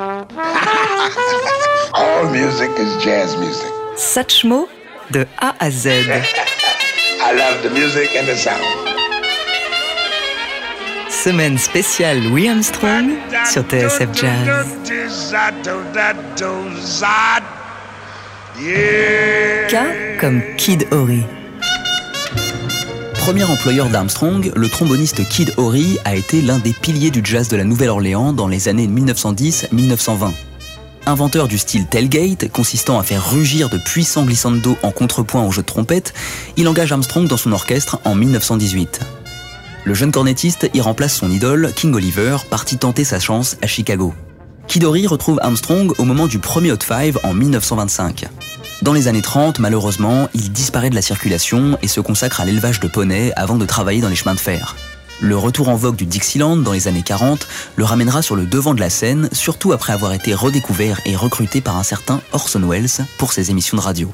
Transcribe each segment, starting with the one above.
All music is jazz music. Satchmo de A à Z. I love the music and the sound. Semaine spéciale Louis Armstrong sur TSF Jazz. K comme Kid Ory. Premier employeur d'Armstrong, le tromboniste Kid Ory a été l'un des piliers du jazz de la Nouvelle-Orléans dans les années 1910-1920. Inventeur du style tailgate, consistant à faire rugir de puissants glissando en contrepoint au jeu de trompette, il engage Armstrong dans son orchestre en 1918. Le jeune cornettiste y remplace son idole, King Oliver, parti tenter sa chance à Chicago. Kid Ory retrouve Armstrong au moment du premier Hot Five en 1925. Dans les années 30, malheureusement, il disparaît de la circulation et se consacre à l'élevage de poneys avant de travailler dans les chemins de fer. Le retour en vogue du Dixieland dans les années 40 le ramènera sur le devant de la scène, surtout après avoir été redécouvert et recruté par un certain Orson Welles pour ses émissions de radio.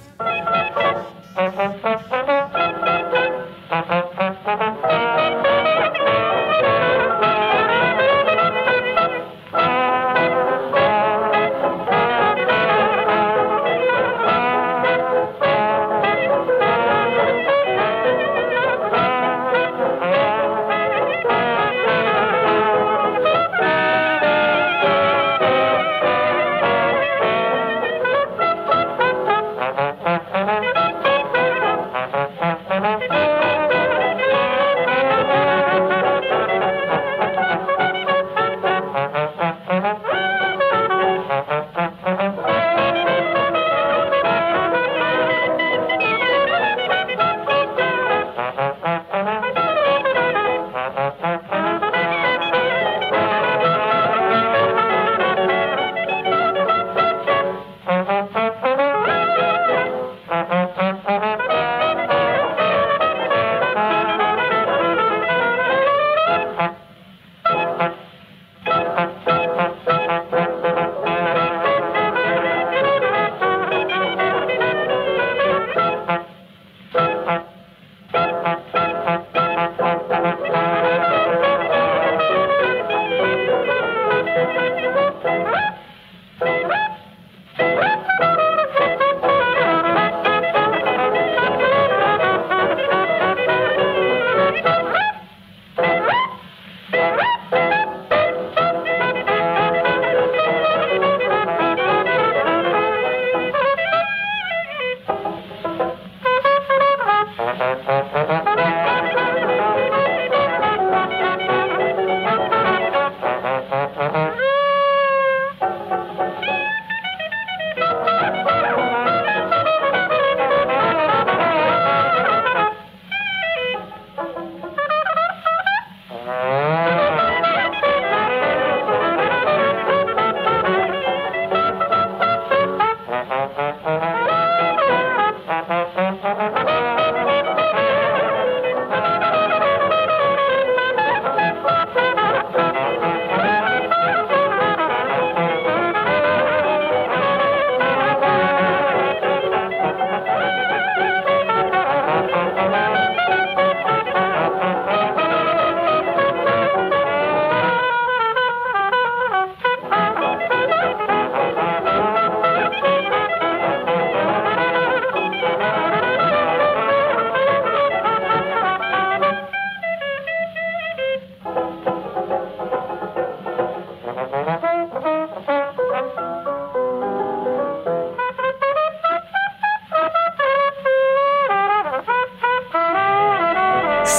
Uh-uh.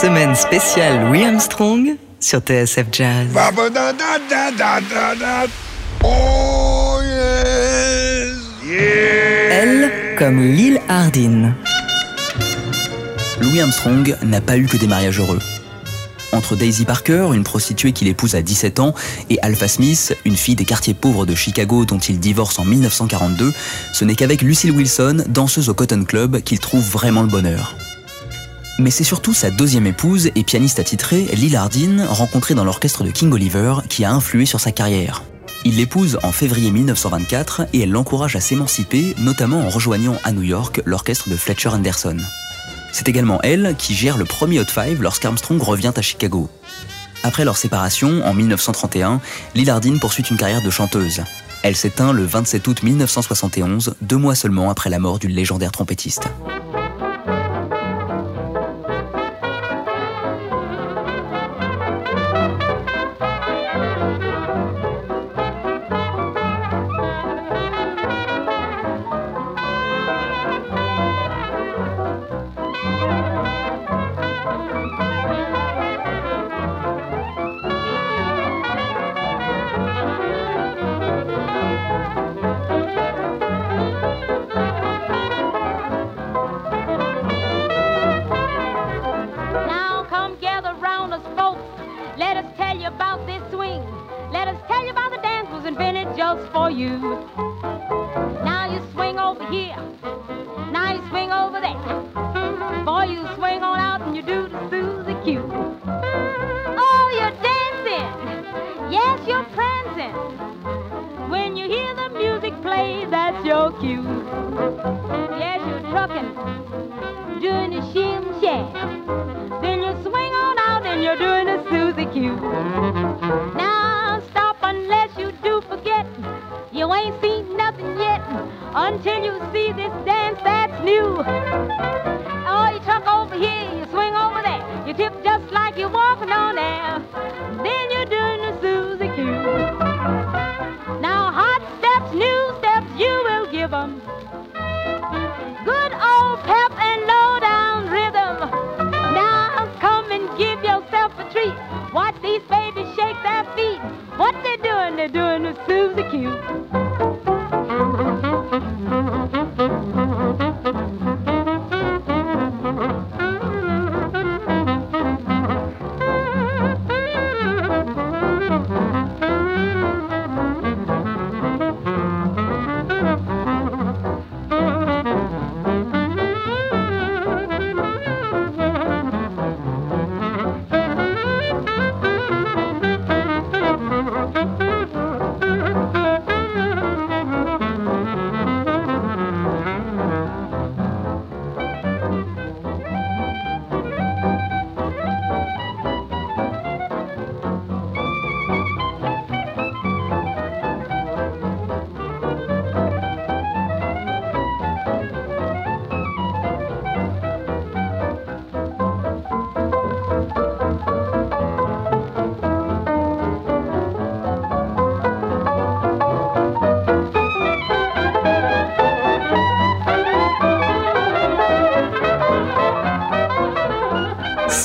Semaine spéciale Louis Armstrong sur TSF Jazz. Oh yes, yeah. Elle comme Lil Hardin. Louis Armstrong n'a pas eu que des mariages heureux. Entre Daisy Parker, une prostituée qu'il épouse à 17 ans, et Alpha Smith, une fille des quartiers pauvres de Chicago dont il divorce en 1942, ce n'est qu'avec Lucille Wilson, danseuse au Cotton Club, qu'il trouve vraiment le bonheur. Mais c'est surtout sa deuxième épouse et pianiste attitrée, Lil Hardin, rencontrée dans l'orchestre de King Oliver, qui a influé sur sa carrière. Il l'épouse en février 1924 et elle l'encourage à s'émanciper, notamment en rejoignant à New York l'orchestre de Fletcher Anderson. C'est également elle qui gère le premier Hot Five lorsqu'Armstrong revient à Chicago. Après leur séparation, en 1931, Lil Hardin poursuit une carrière de chanteuse. Elle s'éteint le 27 août 1971, deux mois seulement après la mort du légendaire trompettiste. say that's your cue. Yes, you're trucking, doing a shim sham. Then you swing on out and you're doing a Susie Q. Now stop unless you do forget. You ain't seen nothing yet until you see this dance that's new.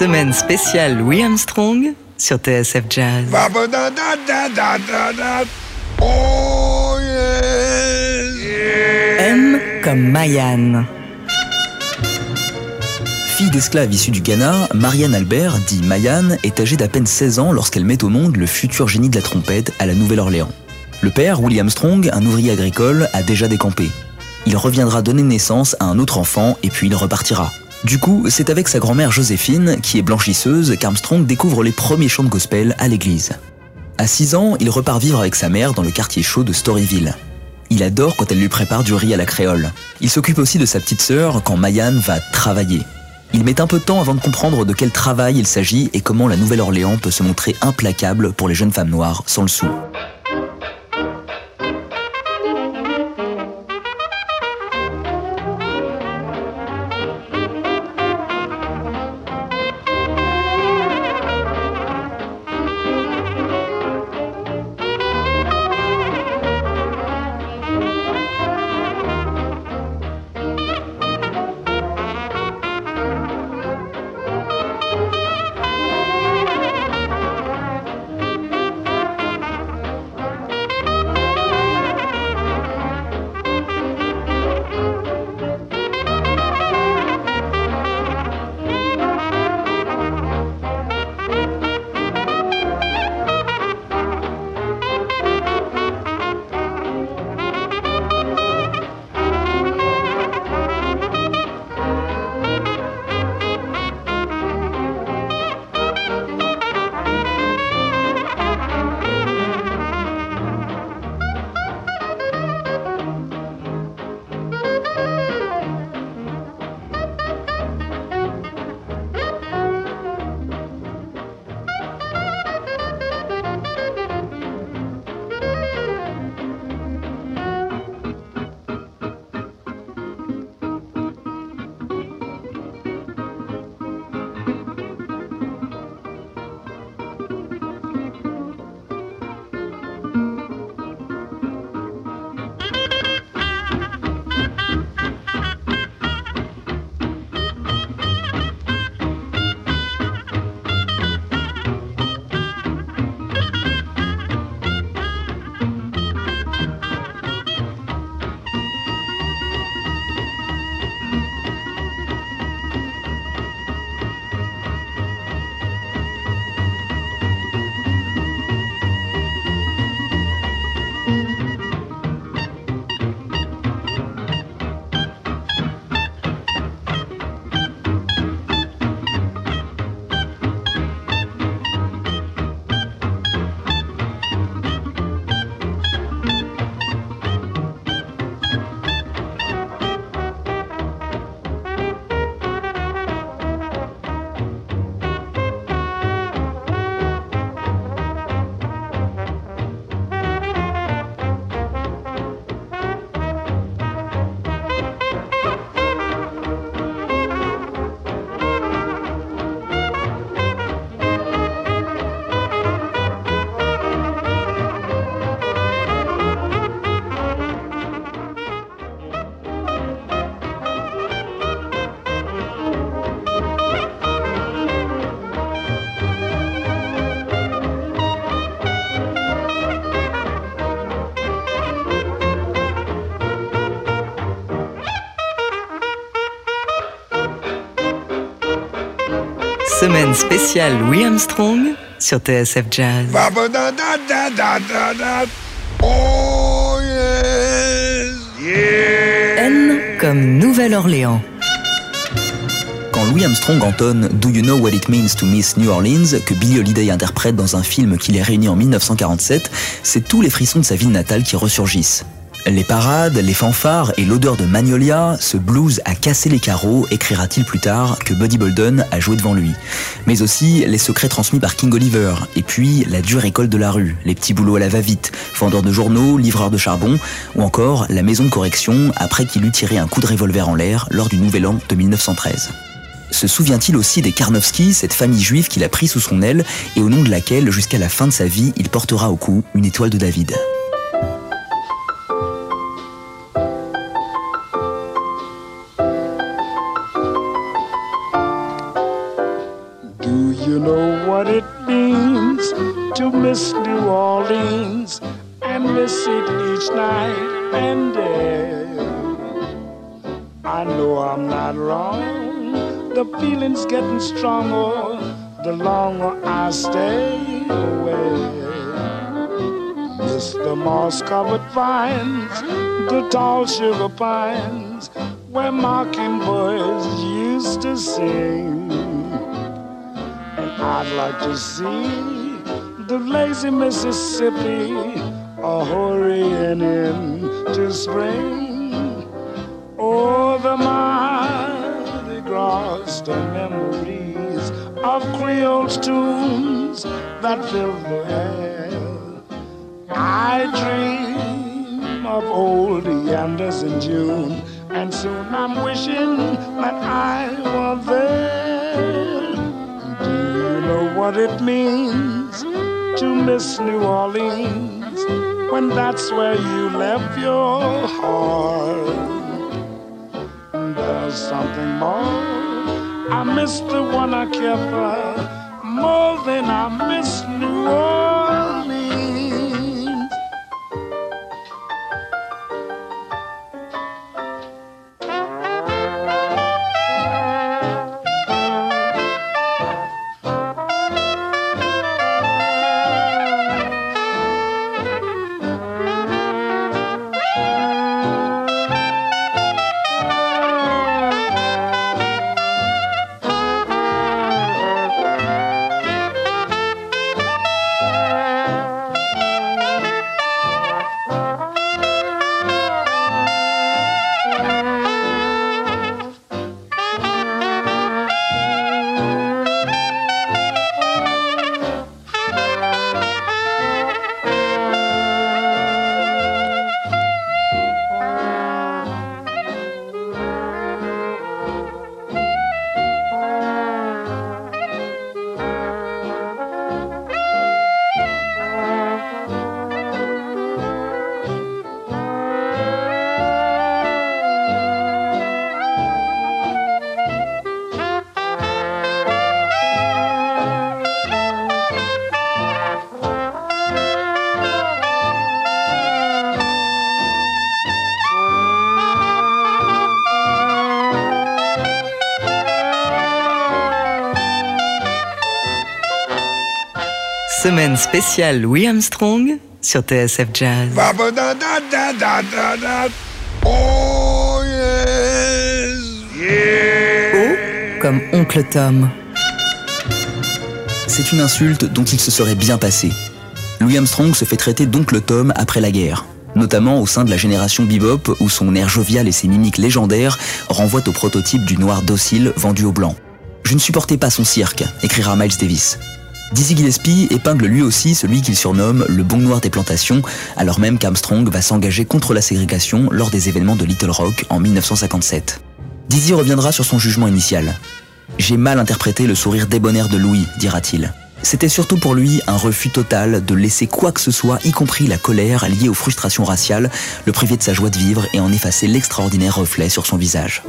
Semaine spéciale Louis Armstrong sur TSF Jazz. Oh, M comme Mayan. Fille d'esclave issue du Ghana, Marianne Albert, dit Mayan, est âgée d'à peine 16 ans lorsqu'elle met au monde le futur génie de la trompette à la Nouvelle-Orléans. Le père, William Strong, un ouvrier agricole, a déjà décampé. Il reviendra donner naissance à un autre enfant et puis il repartira. Du coup, c'est avec sa grand-mère Joséphine, qui est blanchisseuse, qu'Armstrong découvre les premiers chants de gospel à l'église. À 6 ans, il repart vivre avec sa mère dans le quartier chaud de Storyville. Il adore quand elle lui prépare du riz à la créole. Il s'occupe aussi de sa petite sœur quand Mayan va travailler. Il met un peu de temps avant de comprendre de quel travail il s'agit et comment la Nouvelle-Orléans peut se montrer implacable pour les jeunes femmes noires sans le sou. Semaine spéciale Louis Armstrong sur TSF Jazz. Oh yes, yeah. N comme Nouvelle-Orléans. Quand Louis Armstrong entonne Do You Know What It Means to Miss New Orleans, que Billy Holiday interprète dans un film qui les réunit en 1947, c'est tous les frissons de sa ville natale qui ressurgissent. Les parades, les fanfares et l'odeur de Magnolia, ce blues a cassé les carreaux, écrira-t-il plus tard, que Buddy Bolden a joué devant lui. Mais aussi les secrets transmis par King Oliver, et puis la dure école de la rue, les petits boulots à la va-vite, vendeur de journaux, livreur de charbon, ou encore la maison de correction après qu'il eut tiré un coup de revolver en l'air lors du Nouvel An de 1913. Se souvient-il aussi des Karnowski, cette famille juive qu'il a pris sous son aile et au nom de laquelle, jusqu'à la fin de sa vie, il portera au cou une étoile de David? Feeling's getting stronger the longer I stay away. Miss the moss covered vines, the tall sugar pines, where mockingbirds used to sing. And I'd like to see the lazy Mississippi a hurrying into spring. Oh, the Mardi The memories of Creole's tunes that fill the air. I dream of old yanders in June, and soon I'm wishing that I were there. Do you know what it means to miss New Orleans when that's where you left your heart? There's something more. I miss the one I care for more than I miss New Orleans. Semaine spéciale Louis Armstrong sur TSF Jazz. Oh yes, yeah. O comme Oncle Tom. C'est une insulte dont il se serait bien passé. Louis Armstrong se fait traiter d'oncle Tom après la guerre, notamment au sein de la génération bebop où son air jovial et ses mimiques légendaires renvoient au prototype du noir docile vendu au blanc. Je ne supportais pas son cirque, écrira Miles Davis. Dizzy Gillespie épingle lui aussi celui qu'il surnomme le bon noir des plantations, alors même qu'Armstrong va s'engager contre la ségrégation lors des événements de Little Rock en 1957. Dizzy reviendra sur son jugement initial. J'ai mal interprété le sourire débonnaire de Louis, dira-t-il. C'était surtout pour lui un refus total de laisser quoi que ce soit, y compris la colère liée aux frustrations raciales, le priver de sa joie de vivre et en effacer l'extraordinaire reflet sur son visage.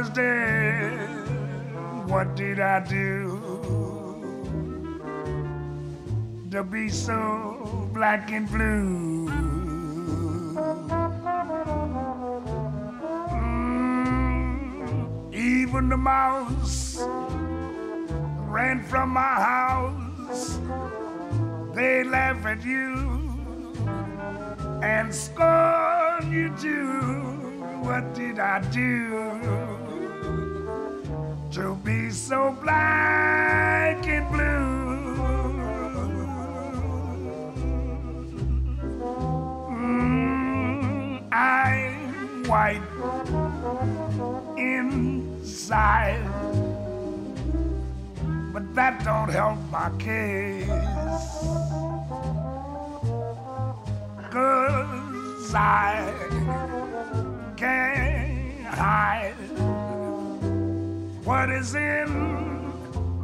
Was dead. What did I do to be so black and blue? Mm, even the mouse ran from my house. They laugh at you and scorn you too. What did I do to be so black and blue? Mm, I'm white inside, but that don't help my case. Cause I can't hide what is in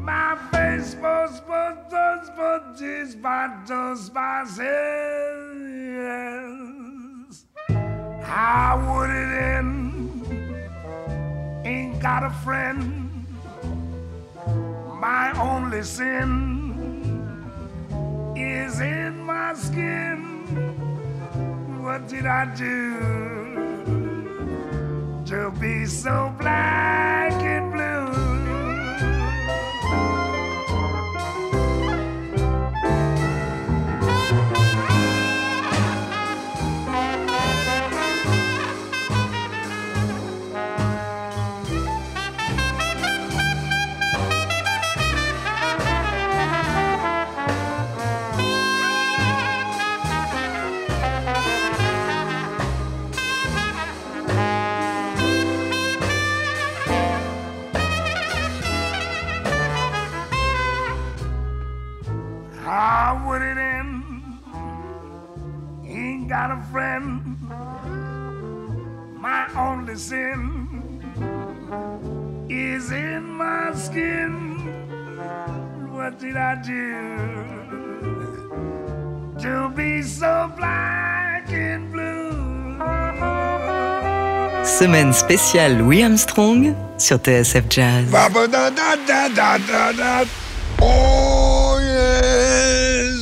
my face. But, but, but, but, this, but, just myself. How would it end? Ain't got a friend. My only sin is in my skin. What did I do to be so black got a friend. My only sin is in my skin. What did I do to be so black and blue? Semaine spéciale Louis Armstrong sur TSF Jazz. Ba -ba -da -da -da oh yes.